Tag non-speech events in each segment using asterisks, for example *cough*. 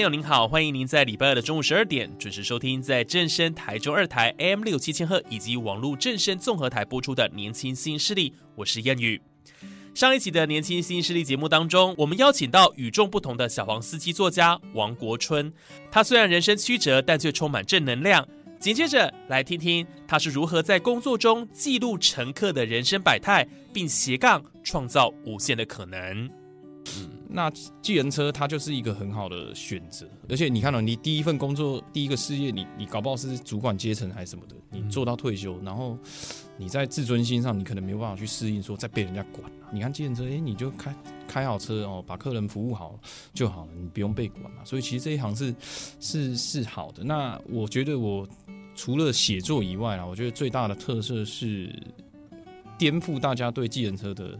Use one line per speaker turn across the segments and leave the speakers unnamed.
朋友您好，欢迎您在礼拜二的中午十二点准时收听在正声台中二台 AM 六七千赫以及网络正声综合台播出的《年轻新势力》，我是燕宇。上一集的《年轻新势力》节目当中，我们邀请到与众不同的小黄司机作家王国春。他虽然人生曲折，但却充满正能量。紧接着来听听他是如何在工作中记录乘客的人生百态，并斜杠创造无限的可能。
嗯那计程车它就是一个很好的选择，而且你看到你第一份工作、第一个事业，你你搞不好是主管阶层还是什么的，你做到退休，然后你在自尊心上，你可能没有办法去适应，说再被人家管。你看计程车，哎，你就开开好车哦，把客人服务好就好了，你不用被管嘛。所以其实这一行是是是好的。那我觉得我除了写作以外啊，我觉得最大的特色是颠覆大家对计程车的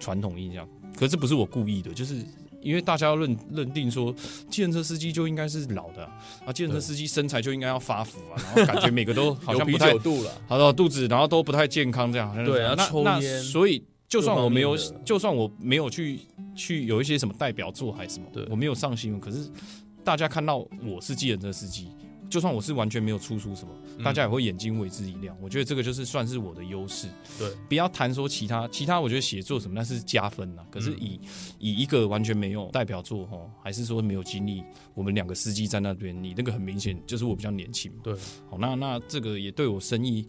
传统印象。可是不是我故意的，就是因为大家要认认定说，计程车司机就应该是老的啊，计程车司机身材就应该要发福啊，然后感觉每个都好像不太 *laughs*
度了，
好的肚子，然后都不太健康这样。
对啊，
那那所以就算我没有就算我没有去去有一些什么代表作还是什么
对，
我没有上新闻，可是大家看到我是计程车司机。就算我是完全没有出书什么，
嗯
大家也会眼睛为之一亮。我觉得这个就是算是我的优势。
对，
不要谈说其他，其他我觉得写作什么那是加分呐。可是
嗯
以、以一个完全没有代表作哈，还是说没有经历，我们两个司机在那边，你那个很明显就是我比较年轻嘛。
对，
好，那那这个也对我生意，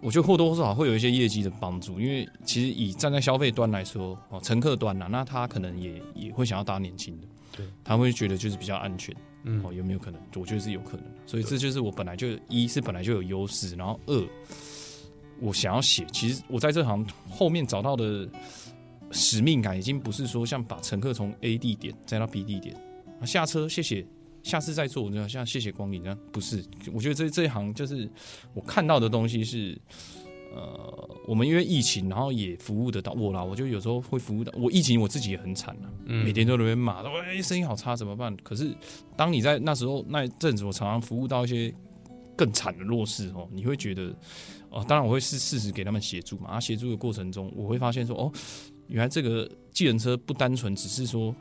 我觉得或多或少会有一些业绩的帮助，因为其实以站在消费端来说，哦，乘客端呐、那他可能也也会想要搭年轻的，
对，
他会觉得就是比较安全。
嗯
哦，有没有可能？我觉得是有可能的，所以这就是我本来就一是本来就有优势，然后二我想要写，其实我在这行后面找到的使命感，已经不是说像把乘客从 A 地点载到 B 地点，啊下车谢谢，下次再坐，你知道像谢谢光临这样，不是，我觉得这这一行就是我看到的东西是。呃，我们因为疫情，然后也服务得到我啦，我就有时候会服务到我疫情，我自己也很惨啊，
嗯
每天都在那边骂，说哎生意好差怎么办？可是当你在那时候那一阵子，我常常服务到一些更惨的弱势哦，你会觉得哦，当然我会适适时给他们协助嘛。啊，协助的过程中，我会发现说哦，原来这个计程车不单纯只是说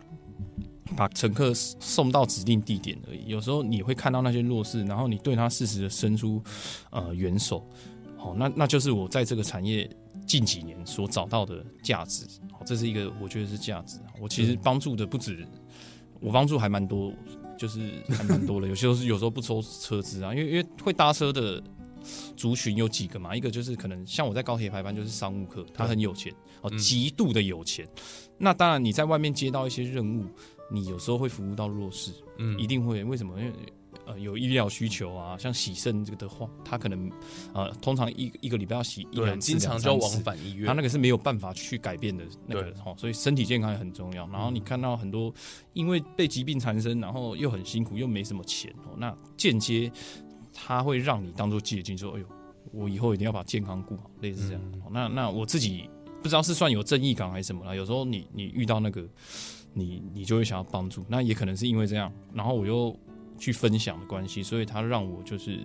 把乘客送到指定地点而已，有时候你会看到那些弱势，然后你对他适时的伸出呃援手，好、那那就是我在这个产业近几年所找到的价值。好，这是一个我觉得是价值。我其实帮助的不止，我帮助还蛮多，就是还蛮多的。有些时候是有时候不抽车资啊，因为因为会搭车的族群有几个嘛，一个就是可能像我在高铁排班就是商务客，他很有钱哦，
嗯
极度的有钱。那当然你在外面接到一些任务，你有时候会服务到弱势，
嗯
一定会。为什么？因为呃有医疗需求啊，像洗肾这个的话，他可能呃通常一一个礼拜要洗一
对，
两次，
经常就要往返医院，
他那个是没有办法去改变的那个
对
哦，所以身体健康也很重要。然后你看到很多因为被疾病缠身，然后又很辛苦，又没什么钱哦，那间接他会让你当做借鉴，说哎呦，我以后一定要把健康顾好，类似这样。那那我自己不知道是算有正义感还是什么啦。有时候你你遇到那个，你你就会想要帮助，那也可能是因为这样，然后我又去分享的关系，所以他让我就是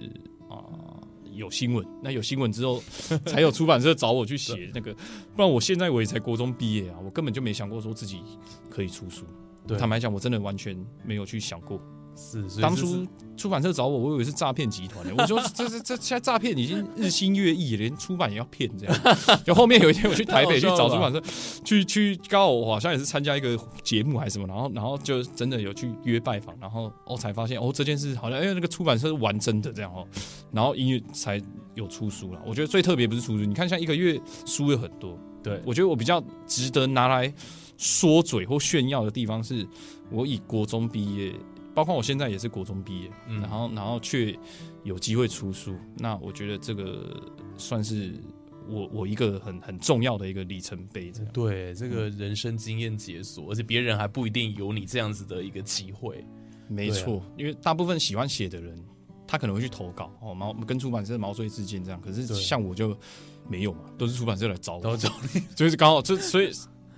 啊。有新闻，那有新闻之后，才有出版社找我去写那个，不然我现在我也才国中毕业啊，我根本就没想过说自己可以出书。坦白讲，我真的完全没有去想过。
是，
当初出版社找我，我以为是诈骗集团的，*laughs* 我说这这这现在诈骗已经日新月异，连出版也要骗这样。*laughs* 就后面有一天我去台北去找出版社，去去刚好我好像也是参加一个节目还是什么，然后然后就真的有去约拜访，然后哦才发现哦这件事好像因为那个出版社是玩真的这样哦，然后音乐才有出书了。我觉得最特别不是出书，你看像一个月书有很多，
对
我觉得我比较值得拿来说嘴或炫耀的地方是，我以国中毕业，包括我现在也是国中毕业，
嗯
然后然后却有机会出书，那我觉得这个算是我我一个很很重要的一个里程碑，这样。
对，这个人生经验解锁，而且别人还不一定有你这样子的一个机会。
没错，因为大部分喜欢写的人，他可能会去投稿哦，毛跟出版社毛遂自荐这样。可是像我就没有嘛，都是出版社来找我，
都找你，*laughs*
所以是刚好就所以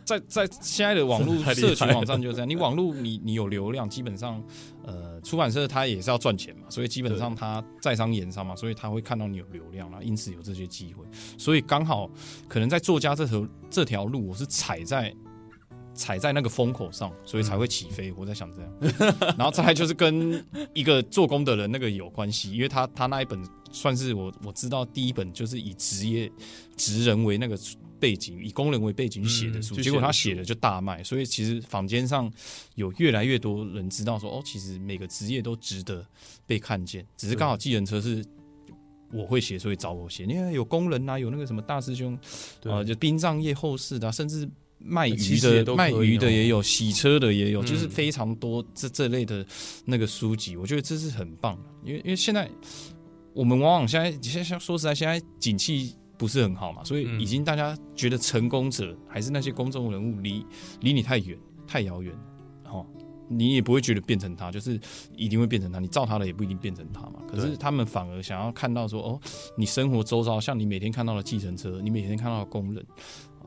在在现在的网络社群网站就是这样，你网络你你有流量，基本上呃出版社它也是要赚钱嘛，所以基本上它在商言商嘛，所以他会看到你有流量，然后因此有这些机会，所以刚好可能在作家这条这条路，我是踩在。踩在那个风口上，所以才会起飞。我在想这样，*laughs* 然后再来就是跟一个做工的人那个有关系，因为他他那一本算是我我知道第一本就是以职业职人为那个背景，以工人为背景去写的书，
嗯
结果他
写的
就大卖，所以其实坊间上有越来越多人知道说，哦，其实每个职业都值得被看见，只是刚好计程车是。我会写，所以找我写。因为有工人啊，有那个什么大师兄，
对
啊，就殡葬业后事的啊、甚至卖鱼的、卖鱼的也有，洗车的也有，
嗯
就是非常多这这类的那个书籍，我觉得这是很棒的。因为因为现在我们往往现在现在说实在，现在景气不是很好嘛，所以
嗯
已经大家觉得成功者还是那些公众人物离离你太远、太遥远，哦，你也不会觉得变成他，就是一定会变成他。你照他的也不一定变成他嘛。可是他们反而想要看到说，哦，你生活周遭，像你每天看到的计程车，你每天看到的工人，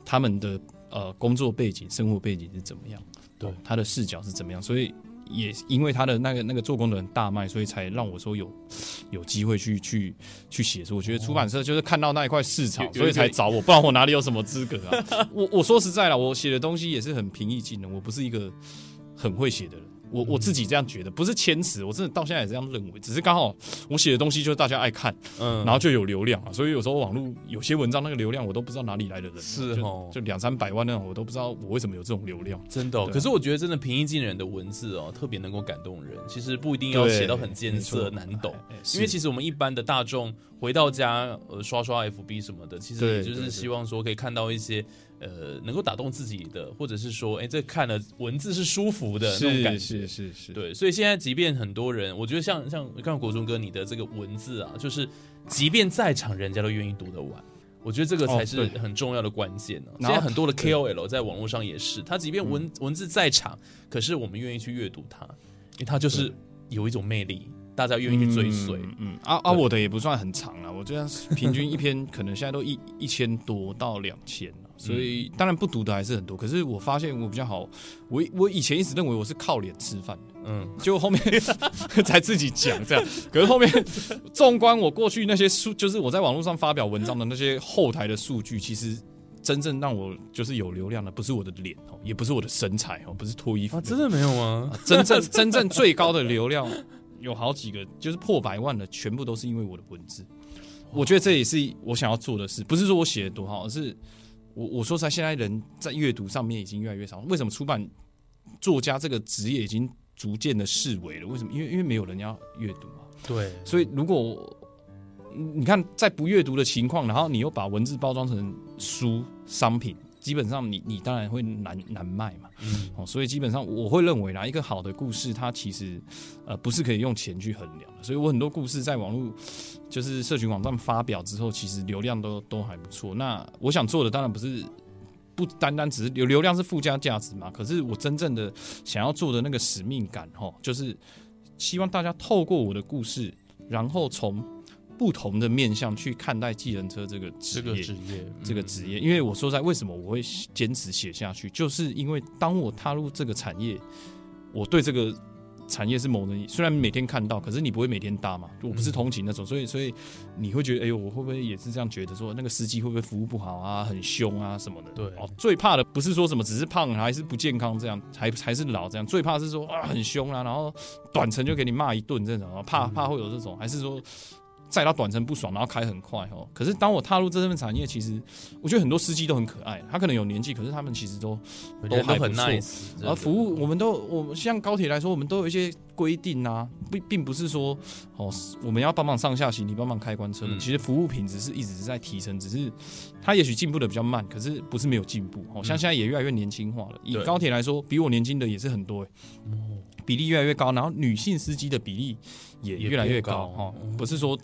他们的呃工作背景、生活背景是怎么样？
对
哦他的视角是怎么样？所以也因为他的那个那个做工的人大卖，所以才让我说有 *sniffs* 有机会去去去写书。我觉得出版社就是看到那一块市场，所以才找我，不然我哪里有什么资格啊？*laughs* 我我说实在了，我写的东西也是很平易近人，我不是一个很会写的人。我我自己这样觉得，不是谦词，我真的到现在也这样认为，只是刚好我写的东西就是大家爱看，
嗯
然后就有流量啊，所以有时候网络有些文章那个流量我都不知道哪里来的人啊，
是哦
就两三百万那种，我都不知道我为什么有这种流量。
真的、哦，
啊
可是我觉得真的平易近人的文字哦，特别能够感动人。其实不一定要写到很艰涩难懂，
哎
因为其实我们一般的大众回到家，呃，刷刷 FB 什么的，其实
对
也就是希望说可以看到一些呃能够打动自己的，或者是说，哎，这看了文字是舒服的那种感觉。
是是是，
对，所以现在即便很多人，我觉得像像刚刚国中哥你的这个文字啊，就是即便在场，人家都愿意读得完。我觉得这个才是很重要的关键呢、现在很多的 KOL 在网络上也是，他即便文、文字在场，可是我们愿意去阅读它，因为它就是有一种魅力，大家愿意去追随。
嗯嗯啊啊，我的也不算很长啊，我这样平均一篇可能现在都一一千多到两千了，所以当然不读的还是很多。可是我发现我比较好，我我以前一直认为我是靠脸吃饭的，
嗯，
结果后面 *laughs* 才自己讲这样。可是后面纵观我过去那些数，就是我在网络上发表文章的那些后台的数据，其实。真正让我就是有流量的，不是我的脸哦，也不是我的身材哦，不是脱衣服
啊，真的没有吗？
真正真正 *laughs* 最高的流量有好几个，就是破百万的，全部都是因为我的文字。我觉得这也是我想要做的事，不是说我写的多好，而是我我说实在，现在人在阅读上面已经越来越少。为什么出版作家这个职业已经逐渐的式微了？为什么？因为因为没有人要阅读嘛。
对，
所以如果你看在不阅读的情况，然后你又把文字包装成书商品，基本上你你当然会难难卖嘛。
嗯，
哦，所以基本上我会认为啦，一个好的故事它其实呃不是可以用钱去衡量的。所以我很多故事在网络就是社群网站发表之后，其实流量都都还不错。那我想做的当然不是。不单单只是流流量是附加价值嘛，可是我真正的想要做的那个使命感，哈，就是希望大家透过我的故事，然后从不同的面向去看待计程车这个职业。
这个职业，
这个职业，因为我说在，为什么我会坚持写下去，就是因为当我踏入这个产业，我对这个产业是某人，虽然每天看到，可是你不会每天搭嘛，我不是通勤那种，所以所以你会觉得，哎呦，我会不会也是这样觉得说，那个司机会不会服务不好啊，很凶啊什么的？
对
哦，最怕的不是说什么只是胖还是不健康这样，还还是老这样，最怕是说啊很凶啊，然后短程就给你骂一顿这种，怕怕会有这种，还是说载到短程不爽，然后开很快哦。可是当我踏入这份产业，其实我觉得很多司机都很可爱，他可能有年纪，可是他们其实都
都
还不错
nice，
而服务我们都我们像高铁来说，我们都有一些规定啊，并并不是说哦我们要帮忙上下行李，帮忙开关车门。
嗯
其实服务品质是一直是在提升，只是它也许进步的比较慢，可是不是没有进步。哦，像现在也越来越年轻化了。以高铁来说，比我年轻的也是很多、欸，比例越来越高，然后女性司机的比例也
也
越来越
高哈。
不是说。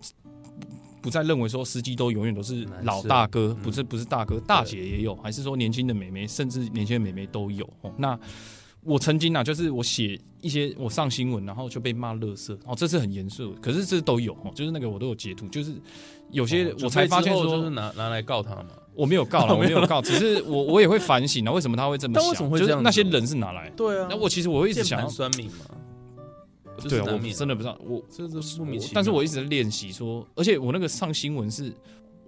不再认为说司机都永远都是老大哥，
嗯
不是不是大哥，大姐也有，还是说年轻的美眉，甚至年轻的美眉都有。哦，那我曾经啊，就是我写一些我上新闻，然后就被骂垃圾，哦，这是很严肃，可是这都有哦，就是那个我都有截图，就是有些
哦
我才发现说，
就是拿拿来告他嘛。*laughs*
我没有告了，*laughs* 我没有告，只是我我也会反省啊，为什么他会这么想？就是那些人是哪来？
对啊
那我其实我会一直想要，
酸民嘛，就是
对啊，我
难免
真的不知道，我
这这是莫名其妙。
但是我一直在练习说，而且我那个上新闻是。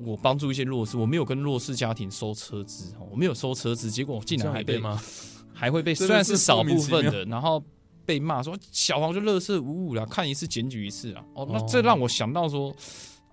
我帮助一些弱势，我没有跟弱势家庭收车资，哦我没有收车资，结果我竟然还被
样也被吗？*laughs*
还会被，*laughs* 虽然是少部分的，然后被骂说小黄就乐色无误了，看一次检举一次啊。哦，那
哦
这让我想到说，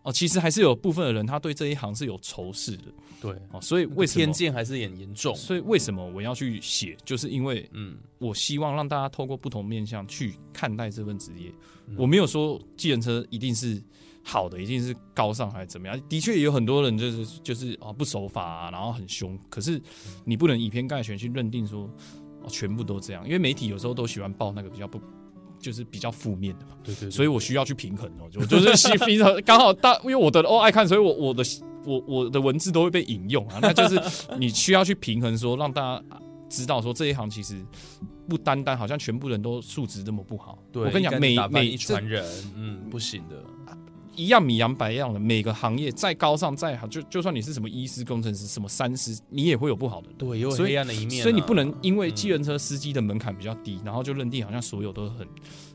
哦，其实还是有部分的人他对这一行是有仇视的
对，
哦，所以为什么偏？
见还是很严重。
所以为什么我要去写？就是因为
嗯，
我希望让大家透过不同面向去看待这份职业。
嗯
我没有说计程车一定是好的，一定是高尚还是怎么样。的确也有很多人就是就是啊不守法啊，然后很凶。可是你不能以偏概全去认定说哦全部都这样，因为媒体有时候都喜欢报那个比较不。就是比较负面的嘛，
对对，
所以我需要去平衡哦，我 *laughs* 就是希平衡刚好大，因为我的哦爱看，所以我我的我我的文字都会被引用啊，*laughs* 那就是你需要去平衡说，让大家知道说这一行其实不单单好像全部人都素质这么不好。
对
我跟你讲，每每一
船人，嗯，不行的。
一样米养百样的，每个行业再高尚再好，就就算你是什么医师、工程师、什么三师，你也会有不好的。
对，也有黑暗的一面啊。
所以你不能因为
嗯
计程车司机的门槛比较低，然后就认定好像所有都很，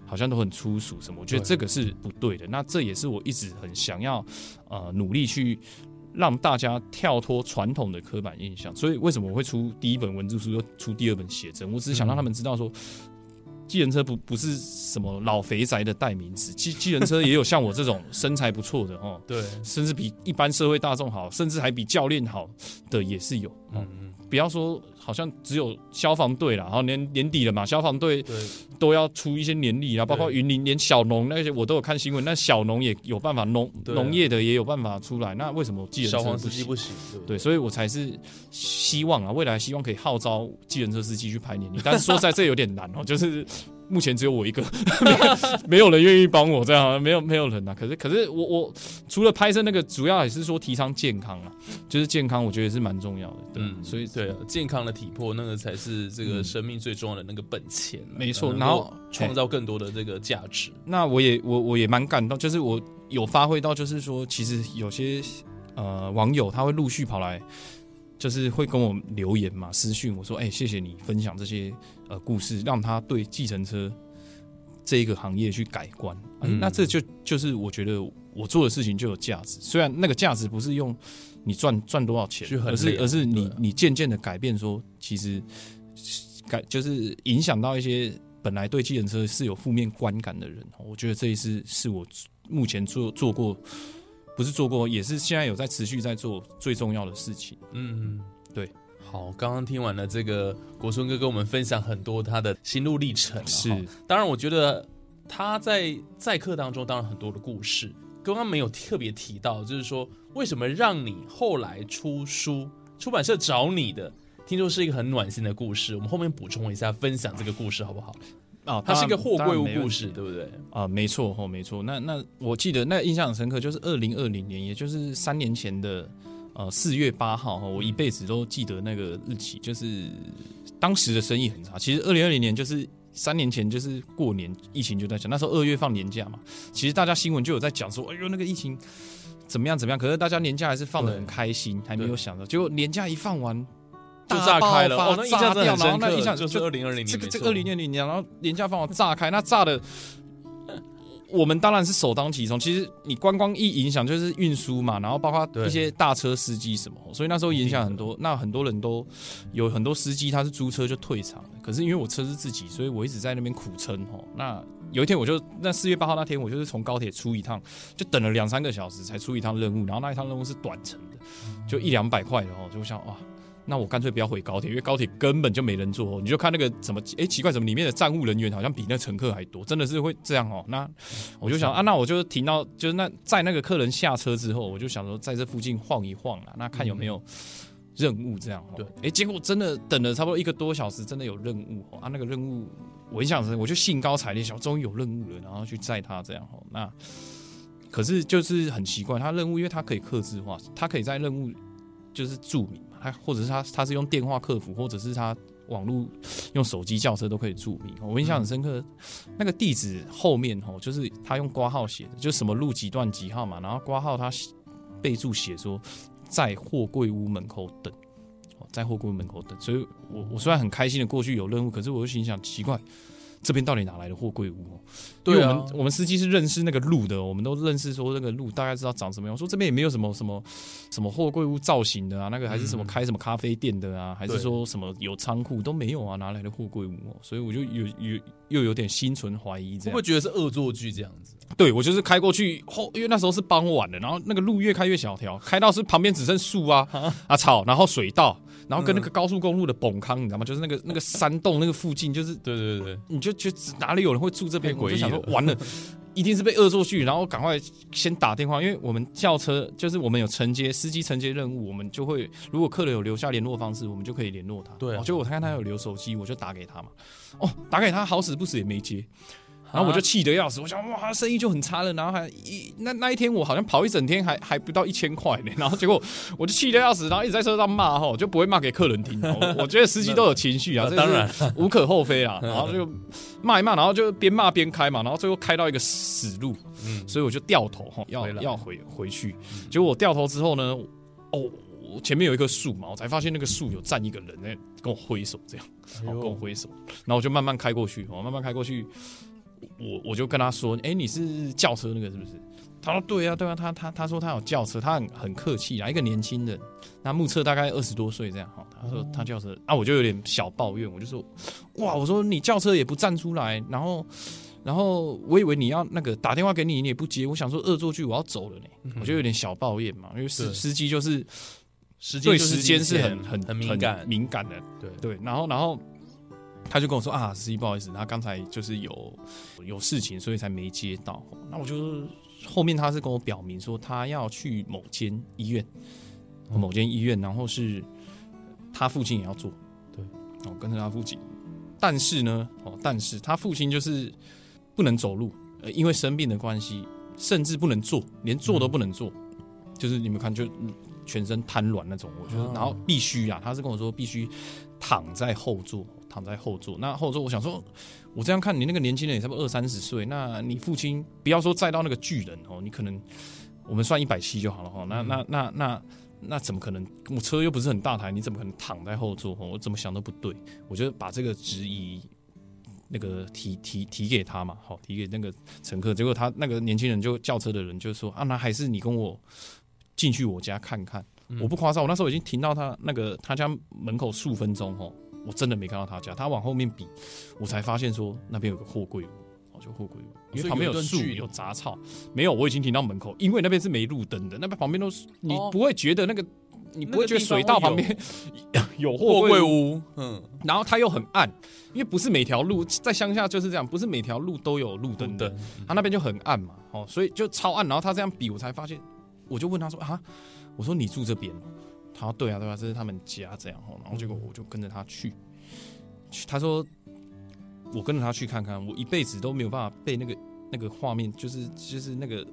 好像都很粗俗什么。我觉得这个是不对的。那这也是我一直很想要呃努力去让大家跳脱传统的刻板印象。所以为什么我会出第一本文字书，又出第二本写真？我只是想让他们知道说。计程车不不是什么老肥宅的代名词，计计程车也有像我这种身材不错的哦，
对，
甚至比一般社会大众好，甚至还比教练好的也是有。嗯，
嗯，
不要说好像只有消防队了，然后年年底了嘛，消防队，都要出一些年历啊，包括
对
云林连小农那些我都有看新闻，那小农也有办法，农农业的也有办法出来，那为什么计程车
小黄
不行？
司机不行，对
所以我才是希望啊，未来希望可以号召计程车司机去排年历，但是说实在这有点难哦，就是目前只有我一个，*laughs* 没有人愿意帮我这样，没有没有人啊。可是可是我我除了拍摄那个，主要也是说提倡健康啊，就是健康，我觉得是蛮重要的。对，
嗯，
所以
对啊健康的体魄，那个才是这个
嗯
生命最重要的那个本钱啊。
没错然后
创造更多的这个价值。
那我也我我也蛮感动，就是我有发挥到，就是说其实有些呃网友他会陆续跑来。就是会跟我留言嘛，私讯我说，哎、谢谢你分享这些呃故事，让他对计程车这一个行业去改观。那这就就是我觉得我做的事情就有价值，虽然那个价值不是用你赚赚多少钱而是而是你
对
你渐渐的改变说，其实改就是影响到一些本来对计程车是有负面观感的人，我觉得这一次是我目前做做过，不是做过，也是现在有在持续在做最重要的事情。
嗯，
对。
好，刚刚听完了这个国春哥跟我们分享很多他的心路历程啊，
是
当然，我觉得他在在课当中，当然很多的故事，刚刚没有特别提到，就是说为什么让你后来出书，出版社找你的，听说是一个很暖心的故事。我们后面补充一下，分享这个故事好不好？
啊，
它是一个货柜物故
故
事，对不对？
啊，没错哦，没错。那那我记得那印象很深刻，就是二零二零年，也就是三年前的呃四月八号哈，我一辈子都记得那个日期，就是当时的生意很差。其实二零二零年就是三年前，就是过年疫情就在讲，那时候二月放年假嘛，其实大家新闻就有在讲说，哎呦那个疫情怎么样怎么样，可是大家年假还是放的很开心，还没有想到，结果年假一放完。
就
大
炸开了，哦，那印象真的很
炸掉然后那印象
就是二零二零年，
这个这个二零二零年，然后廉价放完炸开，那炸的，我们当然是首当其冲。其实你观光一影响就是运输嘛，然后包括一些大车司机什么，所以那时候影响很多。那很多人都有很多司机他是租车就退场了，可是因为我车是自己，所以我一直在那边苦撑哦。那有一天我就那四月八号那天，我就是从高铁出一趟，就等了两三个小时才出一趟任务，然后那一趟任务是短程的，就一两百块的哦，就想哇。那我干脆不要回高铁，因为高铁根本就没人坐。你就看那个怎么，哎，奇怪，怎么里面的站务人员好像比那乘客还多？真的是会这样哦。那我就想啊，那我就停到，就是那在那个客人下车之后，我就想说在这附近晃一晃啊，那看有没有任务这样。
对，
哎，结果真的等了差不多一个多小时，真的有任务哦。啊，那个任务我印象深，我就兴高采烈，想终于有任务了，然后去载他这样哦。那可是就是很奇怪，他任务因为他可以克制化，他可以在任务就是注明。他或者是他他是用电话客服，或者是他网络用手机叫车都可以注明。我印象很深刻，那个地址后面哦，就是他用挂号写的，就什么路几段几号嘛，然后挂号他备注写说在货柜屋门口等，在货柜屋门口等。所以我我虽然很开心的过去有任务，可是我又心想奇怪。这边到底哪来的货柜屋？对啊，我们我们司机是认识那个路的，我们都认识说那个路大概知道长什么样。说这边也没有什么什么什么货柜屋造型的啊，那个还是什么开什么咖啡店的啊，还是说什么有仓库都没有啊，哪来的货柜屋？所以我就有有又有点心存怀疑，这样会
不会觉得是恶作剧这样子？
对我就是开过去后，因为那时候是傍晚的，然后那个路越开越小条，开到是旁边只剩树啊啊草，然后水稻。然后跟那个高速公路的崩坑，你知道吗？就是那个那个山洞那个附近，就是
对对对，
你就觉得哪里有人会住这边？我就想说完了，*laughs* 一定是被恶作剧，然后赶快先打电话，因为我们叫车就是我们有承接司机承接任务，我们就会如果客人有留下联络方式，我们就可以联络他。
对，
就我看他有留手机，我就打给他嘛。哦，打给他好死不死也没接。然后我就气得要死，我想哇，生意就很差了。然后还一那那一天我好像跑一整天，还还不到一千块呢。*laughs* 然后结果我就气得要死，然后一直在车上骂哈，就不会骂给客人听。*laughs* 我觉得司机都有情绪啊，*laughs*
当然
无可厚非啊。然后就骂一骂，然后就边骂边开嘛。然后最后开到一个死路，所以我就掉头哈，要要回回去。结果我掉头之后呢，哦，前面有一棵树嘛，我才发现那个树有站一个人在跟我挥手，这样跟我挥手。然后我就慢慢开过去，我慢慢开过去。我我就跟他说，哎，你是轿车那个是不是？他说对啊，对啊，他他他说他有轿车，他很很客气啊，一个年轻人，那目测大概二十多岁这样哈。他说他轿车啊，我就有点小抱怨，我就说，哇，我说你轿车也不站出来，然后然后我以为你要那个打电话给你，你也不接，我想说恶作剧，我要走了呢，我就有点小抱怨嘛，因为司司机就是对时间是很很
很敏感
敏感的，对对，然后然后。他就跟我说啊，司机不好意思，他刚才就是有有事情，所以才没接到。那我就后面他是跟我表明说，他要去某间医院，某间医院，然后是他父亲也要做，对，哦，跟着他父亲。但是呢，哦，但是他父亲就是不能走路，呃，因为生病的关系，甚至不能坐，连坐都不能坐，就是你们看，就全身瘫软那种。我觉得，然后必须啊，他是跟我说必须躺在后座。躺在后座，那后座我想说，我这样看你那个年轻人也差不多二三十岁，那你父亲不要说载到那个巨人哦，你可能我们算一百七就好了哈，那那那那那怎么可能？我车又不是很大台，你怎么可能躺在后座？我怎么想都不对，我就把这个质疑那个提提提给他嘛，好提给那个乘客，结果他那个年轻人就叫车的人就说啊，那还是你跟我进去我家看看，我不夸张，我那时候已经停到他那个他家门口数分钟哦。我真的没看到他家，他往后面比，我才发现说那边有个货柜屋，哦，就货柜屋，因为旁边有树有杂草，没有，我已经停到门口，因为那边是没路灯的，那边旁边都是，你不会觉得那个，你不会觉得水道旁边有。*laughs* 货柜屋，嗯，然后它又很暗，因为不是每条路在乡下就是这样，不是每条路都有路灯的，他那边就很暗嘛，哦，所以就超暗，然后他这样比，我才发现，我就问他说啊，我说你住这边。他说：“对啊，对啊，这是他们家这样然后结果我就跟着他去，去他说我跟着他去看看，我一辈子都没有办法被那个那个画面，就是就是那个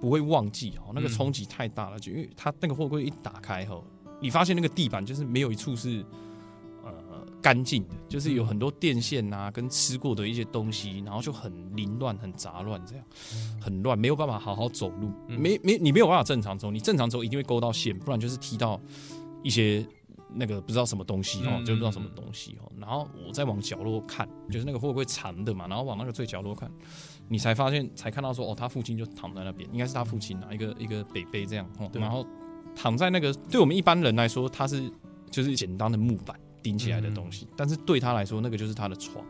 不会忘记哦，那个冲击太大了，就因为他那个货柜一打开后，你发现那个地板就是没有一处是。”干净的，就是有很多电线啊，跟吃过的一些东西，然后就很凌乱、很杂乱，这样很乱，没有办法好好走路，没没你没有办法正常走，你正常走一定会勾到线，不然就是踢到一些那个不知道什么东西哦，就不知道什么东西哦。然后我再往角落看，就是那个会不会长的嘛，然后往那个最角落看，你才发现才看到说哦，他父亲就躺在那边，应该是他父亲啊，一个一个北北这样哦，然后躺在那个对我们一般人来说，他是就是简单的木板。顶起来的东西，但是对他来说，那个就是他的床，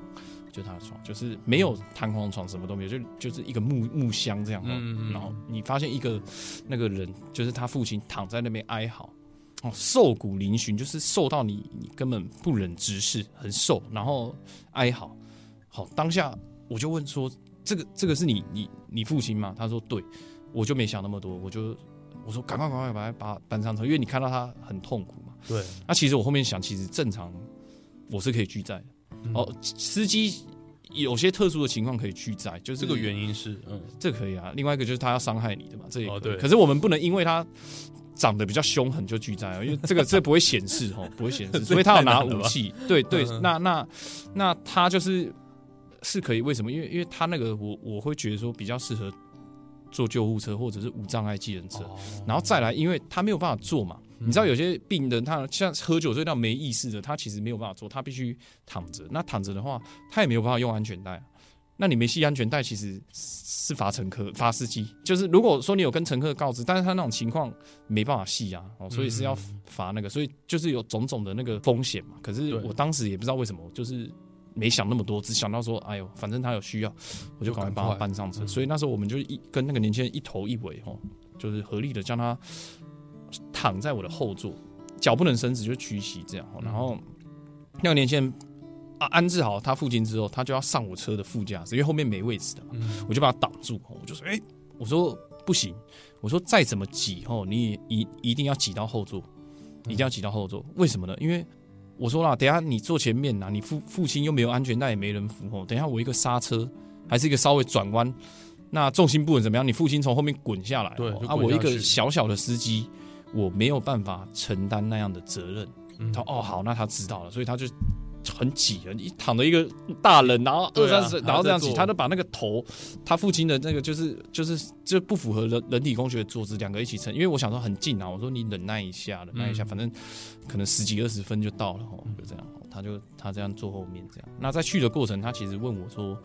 就他的床，就是没有弹簧床，什么都没有，就就是一个木木箱这样。
嗯嗯嗯
然后你发现一个那个人，就是他父亲躺在那边哀嚎，哦，瘦骨嶙峋，就是瘦到你你根本不忍直视，很瘦，然后哀嚎。好，当下我就问说：“这个这个是你你你父亲吗？”他说：“对。”我就没想那么多，我就我说：“赶快赶快把他把他搬上车，因为你看到他很痛苦嘛。”
对，
那其实我后面想，其实正常我是可以拒载的。
嗯
哦，司机有些特殊的情况可以拒载，就是
这个原因是嗯，
这可以啊。另外一个就是他要伤害你的嘛，这也可以
哦对
可是我们不能因为他长得比较凶狠就拒载哦，因为 *laughs* 这个这不会显示哦，不会显示，*laughs* 所以他有拿武器。对对
嗯，
那那那他就是是可以，为什么？因为因为他那个我我会觉得说比较适合坐救护车或者是无障碍计程车。
哦
然后再来，因为他没有办法坐嘛，
嗯
你知道有些病人他像喝酒醉到没意识的，他其实没有办法做，他必须躺着。那躺着的话，他也没有办法用安全带啊。那你没系安全带，其实是罚乘客、罚司机。就是如果说你有跟乘客告知，但是他那种情况没办法系啊，哦，所以是要罚那个，所以就是有种种的那个风险嘛。可是我当时也不知道为什么，就是没想那么多，只想到说，哎呦，反正他有需要，我就赶快帮他搬上车。
嗯
所以那时候我们就一跟那个年轻人一头一尾哦，就是合力的将他躺在我的后座，脚不能伸直，就屈膝这样哦。然后那个年轻人啊安置好他父亲之后，他就要上我车的副驾驶，因为后面没位置的嘛，
嗯
我就把他挡住，哦我就说，哎、我说不行，我说再怎么挤哦，你也一一定要挤到后座，一定要挤到后座，为什么呢？因为我说啦，等一下你坐前面呐，你父父亲又没有安全带，也没人扶哦，等一下我一个刹车，还是一个稍微转弯，那重心不稳怎么样？你父亲从后面滚下来，啊，我一个小小的司机，我没有办法承担那样的责任。
嗯
他说哦好，那他知道了，所以他就很挤，一躺着一个大人，然后二三十，然后这样挤，他就把那个头，他父亲的那个就是就是就不符合人人体工学的坐姿，两个一起撑，因为我想说很近啊，我说你忍耐一下，忍耐一下，
嗯
反正可能十几二十分就到了哦，就这样，哦他就他这样坐后面这样。那在去的过程，他其实问我说，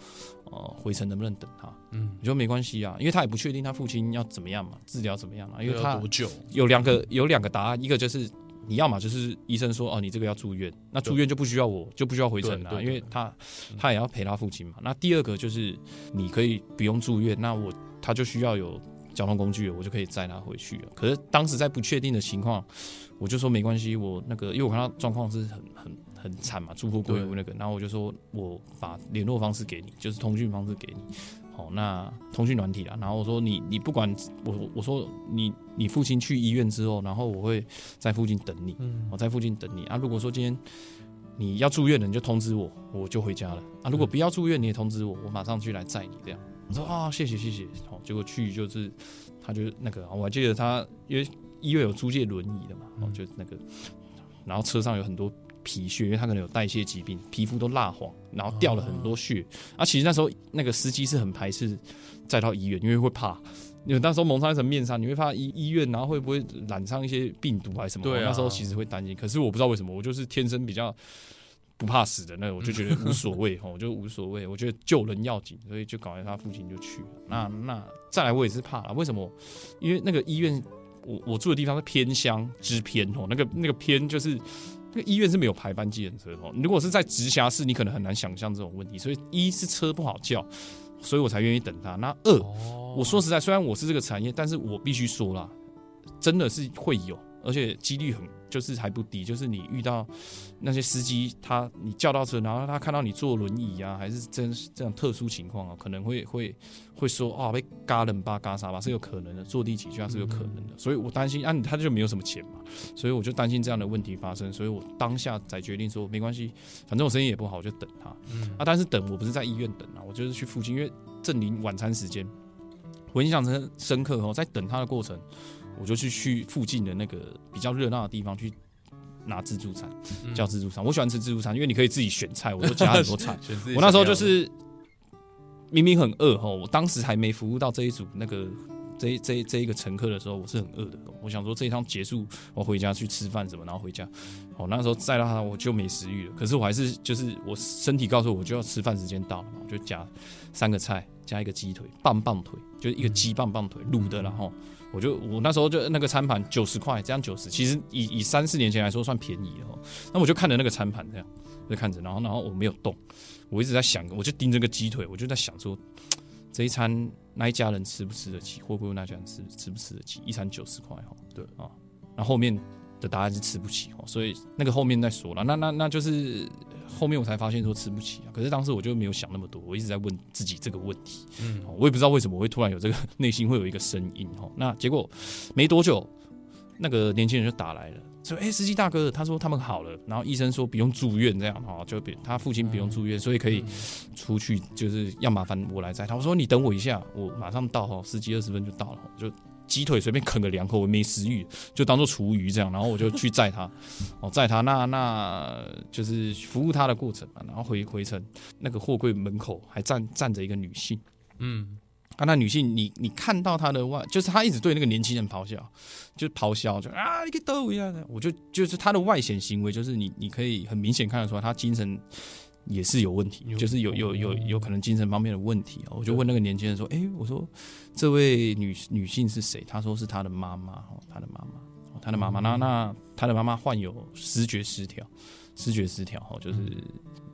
呃，回程能不能等他？
嗯，
我说没关系啊，因为他也不确定他父亲要怎么样嘛，治疗怎么样嘛，因为他
要多久？
有两个有两个答案，一个就是你要么就是医生说哦你这个要住院，那住院就不需要我就不需要回诊了、因为他他也要陪他父亲嘛。那第二个就是你可以不用住院，那我他就需要有交通工具了，我就可以载他回去了。可是当时在不确定的情况，我就说没关系，我那个因为我看到状况是很很很惨嘛，住户归屋那个，然后我就说我把联络方式给你，就是通讯方式给你。好，那通讯软体啦，然后我说你你不管我我说你你父亲去医院之后，然后我会在附近等你，
嗯
我在附近等你啊。如果说今天你要住院了，你就通知我，我就回家了啊。如果不要住院，你也通知我，我马上去来载你这样。我说啊，谢谢谢谢。好，结果去就是他就那个，我还记得他因为医院有租借轮椅的嘛，哦，就那个，然后车上有很多皮屑，因为他可能有代谢疾病，皮肤都蜡黄，然后掉了很多血。啊，其实那时候那个司机是很排斥再到医院，因为会怕。因为那时候蒙上一层面纱，你会怕医医院，然后会不会染上一些病毒还是什么？
对啊
那时候其实会担心。可是我不知道为什么，我就是天生比较不怕死的那个，我就觉得无所谓哦，*laughs* 我就无所谓。我觉得救人要紧，所以就搞来他父亲就去了。那那再来，我也是怕了。为什么？因为那个医院，我我住的地方是偏乡之偏哦，那个那个偏就是那个医院是没有排班计程车哦。如果是在直辖市，你可能很难想象这种问题。所以一是车不好叫，所以我才愿意等他。那二，
哦
我说实在，虽然我是这个产业，但是我必须说啦，真的是会有，而且几率很就是还不低。就是你遇到那些司机，他你叫到车，然后他看到你坐轮椅啊，还是真这样特殊情况啊，可能会会会说啊被嘎冷吧嘎啥吧是有可能的，坐地起价是有可能的。所以我担心啊，他就没有什么钱嘛，所以我就担心这样的问题发生，所以我当下才决定说没关系，反正我生意也不好，我就等他。
嗯
啊，但是等我不是在医院等啊，我就是去附近，因为正临晚餐时间，我印象深深刻哦，在等他的过程，我就去去附近的那个比较热闹的地方去拿自助餐，
嗯
叫自助餐。我喜欢吃自助餐，因为你可以自己选菜，我都加很多菜。*laughs* 我那时候就是明明很饿哦，我当时还没服务到这一组那个这这这一个乘客的时候，我是很饿的。我想说这一趟结束，我回家去吃饭什么，然后回家。哦，那时候再到他，我就没食欲了。可是我还是就是我身体告诉我，就要吃饭时间到了嘛，我就加三个菜，加一个鸡腿，棒棒腿，就是一个鸡棒棒腿卤的，然后我就我那时候就那个餐盘九十块，这样九十，其实以以三四年前来说算便宜了。那我就看着那个餐盘这样，就看着，然后然后我没有动，我一直在想，我就盯着个鸡腿，我就在想说。这一餐那一家人吃不吃得起？会不会那家人吃吃不吃得起？一餐九十块哈，对啊。然后后面的答案是吃不起哦，所以那个后面再说了。那那那就是后面我才发现说吃不起啊。可是当时我就没有想那么多，我一直在问自己这个问题。嗯，我也不知道为什么我会突然有这个内心会有一个声音哦。那结果没多久，那个年轻人就打来了。说哎，司机大哥，他说他们好了，然后医生说不用住院，这样哈，就他父亲不用住院，所以可以出去，就是要麻烦我来载他。我说你等我一下，我马上到哈，十几二十分就到了，就鸡腿随便啃个两口，我没食欲，就当做厨余这样，然后我就去载他，*laughs* 哦，载他，那那就是服务他的过程嘛，然后回回程，那个货柜门口还站站着一个女性，嗯。啊，那女性，你你看到她的外，就是她一直对那个年轻人咆哮，就咆哮，就啊，你个逗一下的，我就就是她的外显行为，就是你你可以很明显看得出来，她精神也是有问题，就是有有有有可能精神方面的问题啊。我就问那个年轻人说，哎，我说这位女女性是谁？他说是他的妈妈，哦，他的妈妈，他的妈妈，那那他的妈妈患有视觉失调，视觉失调，哦，就是。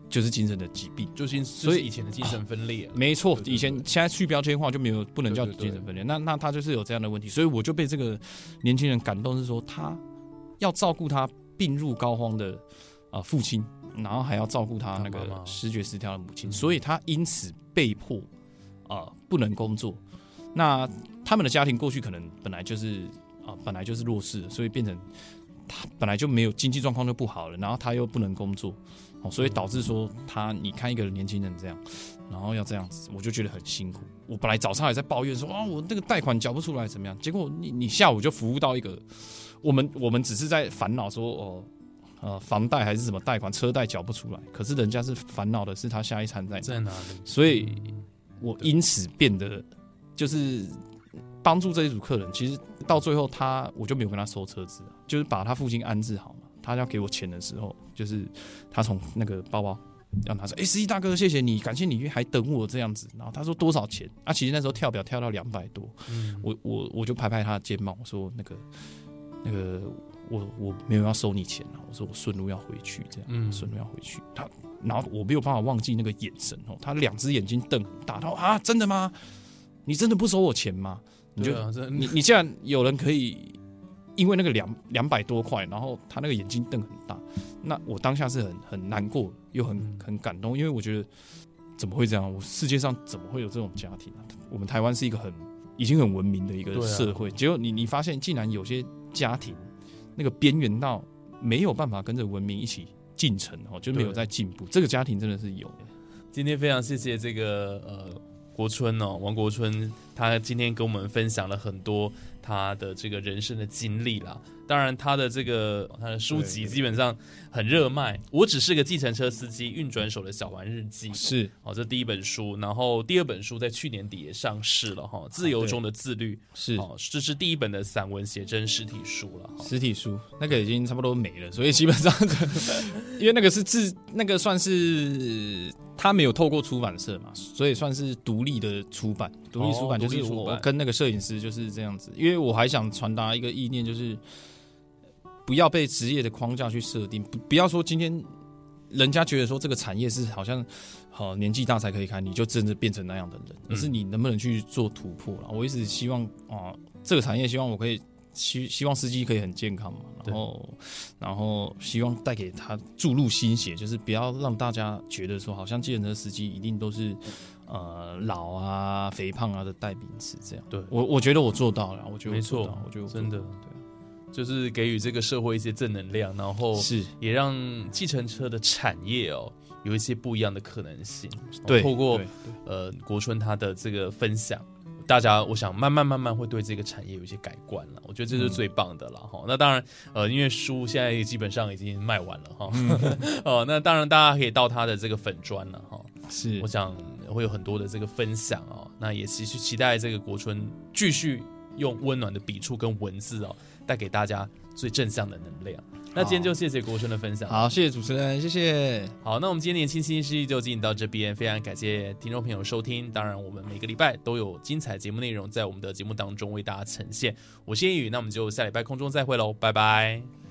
就是精神的疾病，
就是所以以前的精神分裂，
没错，以前现在去标签化就没有不能叫精神分裂，那那他就是有这样的问题，所以我就被这个年轻人感动，是说他要照顾他病入膏肓的啊父亲，然后还要照顾他那个视觉失调的母亲，所以他因此被迫啊不能工作。那他们的家庭过去可能本来就是啊本来就是弱势，所以变成他本来就没有经济状况就不好了，然后他又不能工作。哦所以导致说他，你看一个年轻人这样，然后要这样子，我就觉得很辛苦。我本来早上还在抱怨说啊，我那个贷款缴不出来怎么样？结果你你下午就服务到一个，我们我们只是在烦恼说哦，呃，房贷还是什么贷款，车贷缴不出来。可是人家是烦恼的是他下一餐在
在哪里？
所以我因此变得就是帮助这一组客人。其实到最后他我就没有跟他收车子，就是把他父亲安置好嘛。他要给我钱的时候，就是他从那个包包要拿说，*laughs* 哎，司机大哥，谢谢你，感谢你还等我这样子。然后他说多少钱？啊，其实那时候跳表跳到两百多，我我我就拍拍他的肩膀，我说那个那个我我没有要收你钱了，我说我顺路要回去，这样，顺路要回去。他然后我没有办法忘记那个眼神哦，他两只眼睛瞪很大，他说啊，真的吗？你真的不收我钱吗？你就你你既然有人可以。因为那个两两百多块，然后他那个眼睛瞪很大，那我当下是很很难过又很很感动，因为我觉得怎么会这样？我世界上怎么会有这种家庭啊？我们台湾是一个很已经很文明的一个社会，结果你你发现竟然有些家庭那个边缘到没有办法跟着文明一起进程哦，就没有在进步。这个家庭真的是有。
今天非常谢谢这个呃国春哦，王国春，他今天跟我们分享了很多。他的这个人生的经历啦，当然他的这个他的书籍基本上很热卖。我只是个计程车司机，运转手的小玩日记
是
哦，这第一本书，然后第二本书在去年底也上市了哈，《自由中的自律》
是
哦，这是第一本的散文写真实体书了，
实体书那个已经差不多没了，所以基本上 *laughs* 因为那个是自那个算是。他没有透过出版社嘛，所以算是独立的出版。独立出版就是我跟那个摄影师就是这样子，因为我还想传达一个意念，就是不要被职业的框架去设定，不不要说今天人家觉得说这个产业是好像好年纪大才可以开，你就真的变成那样的人，而是你能不能去做突破了。我一直希望啊，这个产业希望我可以。希希望司机可以很健康嘛，然后然后希望带给他注入心血，就是不要让大家觉得说好像计程车司机一定都是呃老啊、肥胖啊的代名词这样。
对
我我觉得我做到了，我觉得
没错，
我觉得
真的对，就是给予这个社会一些正能量，然后
是
也让计程车的产业哦有一些不一样的可能性。
对，
透过呃国春他的这个分享。大家，我想慢慢慢慢会对这个产业有一些改观了。我觉得这是最棒的了哈。那当然，呃，因为书现在基本上已经卖完了哈。哦，那当然大家可以到他的这个粉砖了哈。
是，
我想会有很多的这个分享哦。那也继续期待这个国春继续用温暖的笔触跟文字哦，带给大家最正向的能量。那今天就谢谢国生的分享。
好，谢谢主持人，谢谢。
好，那我们今天年轻新势力就进行到这边，非常感谢听众朋友收听。当然，我们每个礼拜都有精彩节目内容在我们的节目当中为大家呈现。我是叶宇，那我们就下礼拜空中再会喽，拜拜。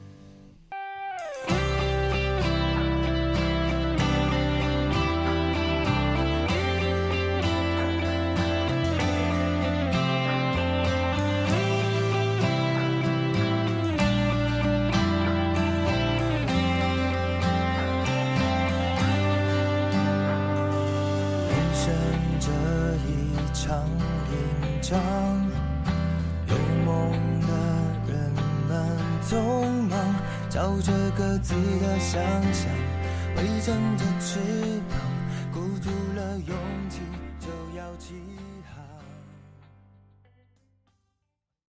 着各自的想象，